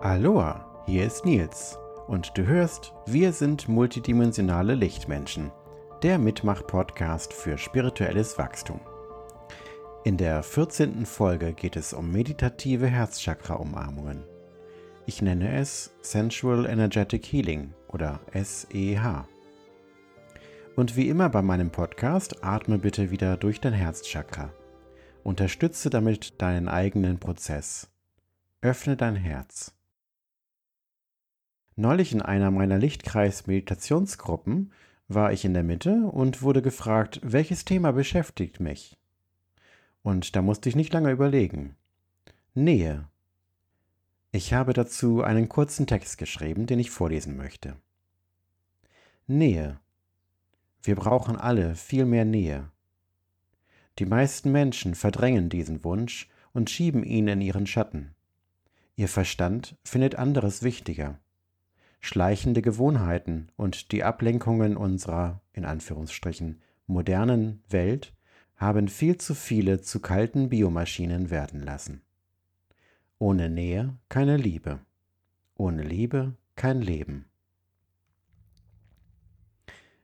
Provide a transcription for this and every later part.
Aloha, hier ist Nils und du hörst Wir sind multidimensionale Lichtmenschen, der Mitmach-Podcast für spirituelles Wachstum. In der 14. Folge geht es um meditative Herzchakra-Umarmungen. Ich nenne es Sensual Energetic Healing oder SEH. Und wie immer bei meinem Podcast, atme bitte wieder durch dein Herzchakra. Unterstütze damit deinen eigenen Prozess. Öffne dein Herz. Neulich in einer meiner Lichtkreis-Meditationsgruppen war ich in der Mitte und wurde gefragt, welches Thema beschäftigt mich. Und da musste ich nicht lange überlegen. Nähe. Ich habe dazu einen kurzen Text geschrieben, den ich vorlesen möchte. Nähe. Wir brauchen alle viel mehr Nähe. Die meisten Menschen verdrängen diesen Wunsch und schieben ihn in ihren Schatten. Ihr Verstand findet anderes wichtiger. Schleichende Gewohnheiten und die Ablenkungen unserer, in Anführungsstrichen, modernen Welt haben viel zu viele zu kalten Biomaschinen werden lassen. Ohne Nähe keine Liebe. Ohne Liebe kein Leben.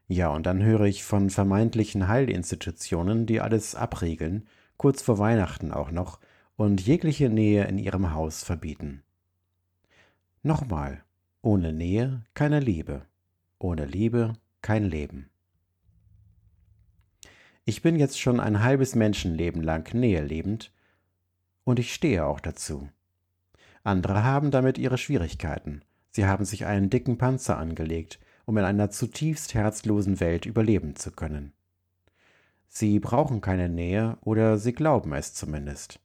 Ja, und dann höre ich von vermeintlichen Heilinstitutionen, die alles abriegeln, kurz vor Weihnachten auch noch, und jegliche Nähe in ihrem Haus verbieten. Nochmal, ohne Nähe keine Liebe, ohne Liebe kein Leben. Ich bin jetzt schon ein halbes Menschenleben lang Nähe lebend, und ich stehe auch dazu. Andere haben damit ihre Schwierigkeiten. Sie haben sich einen dicken Panzer angelegt, um in einer zutiefst herzlosen Welt überleben zu können. Sie brauchen keine Nähe oder sie glauben es zumindest.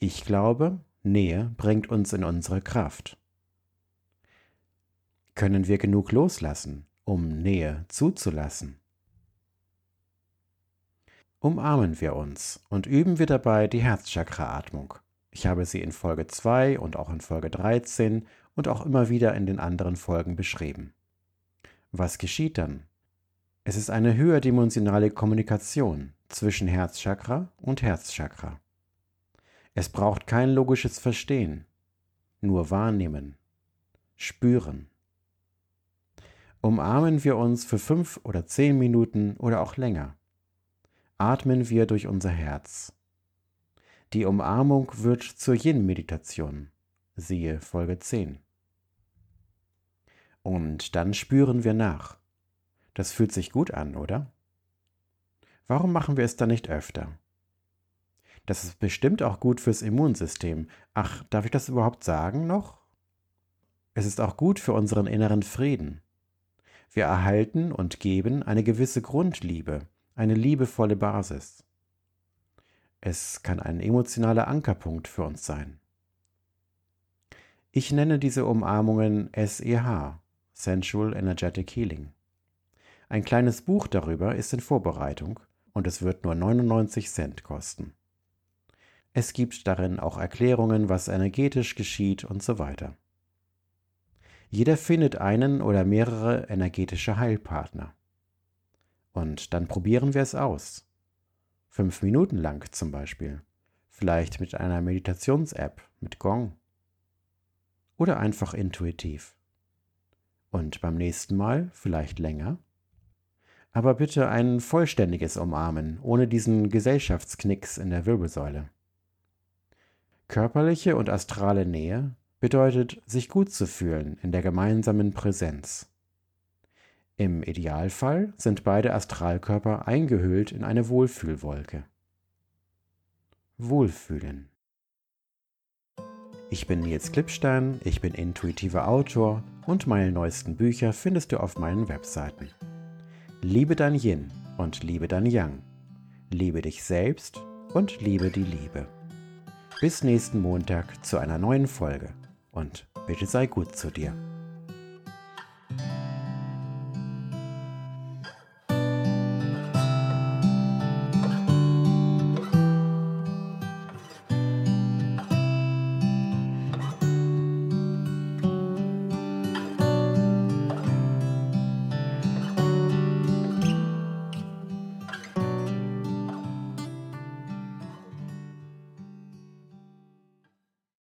Ich glaube, Nähe bringt uns in unsere Kraft. Können wir genug loslassen, um Nähe zuzulassen? Umarmen wir uns und üben wir dabei die Herzchakra-Atmung. Ich habe sie in Folge 2 und auch in Folge 13 und auch immer wieder in den anderen Folgen beschrieben. Was geschieht dann? Es ist eine höherdimensionale Kommunikation zwischen Herzchakra und Herzchakra. Es braucht kein logisches Verstehen, nur wahrnehmen, spüren. Umarmen wir uns für fünf oder zehn Minuten oder auch länger. Atmen wir durch unser Herz. Die Umarmung wird zur Yin-Meditation. Siehe Folge 10. Und dann spüren wir nach. Das fühlt sich gut an, oder? Warum machen wir es dann nicht öfter? Das ist bestimmt auch gut fürs Immunsystem. Ach, darf ich das überhaupt sagen noch? Es ist auch gut für unseren inneren Frieden. Wir erhalten und geben eine gewisse Grundliebe, eine liebevolle Basis. Es kann ein emotionaler Ankerpunkt für uns sein. Ich nenne diese Umarmungen SEH, Sensual Energetic Healing. Ein kleines Buch darüber ist in Vorbereitung und es wird nur 99 Cent kosten. Es gibt darin auch Erklärungen, was energetisch geschieht und so weiter. Jeder findet einen oder mehrere energetische Heilpartner. Und dann probieren wir es aus. Fünf Minuten lang zum Beispiel. Vielleicht mit einer Meditations-App, mit Gong. Oder einfach intuitiv. Und beim nächsten Mal vielleicht länger. Aber bitte ein vollständiges Umarmen, ohne diesen Gesellschaftsknicks in der Wirbelsäule. Körperliche und astrale Nähe bedeutet, sich gut zu fühlen in der gemeinsamen Präsenz. Im Idealfall sind beide Astralkörper eingehüllt in eine Wohlfühlwolke. Wohlfühlen. Ich bin Nils Klippstein, ich bin intuitiver Autor und meine neuesten Bücher findest du auf meinen Webseiten. Liebe dein Yin und liebe dein Yang. Liebe dich selbst und liebe die Liebe. Bis nächsten Montag zu einer neuen Folge und bitte sei gut zu dir.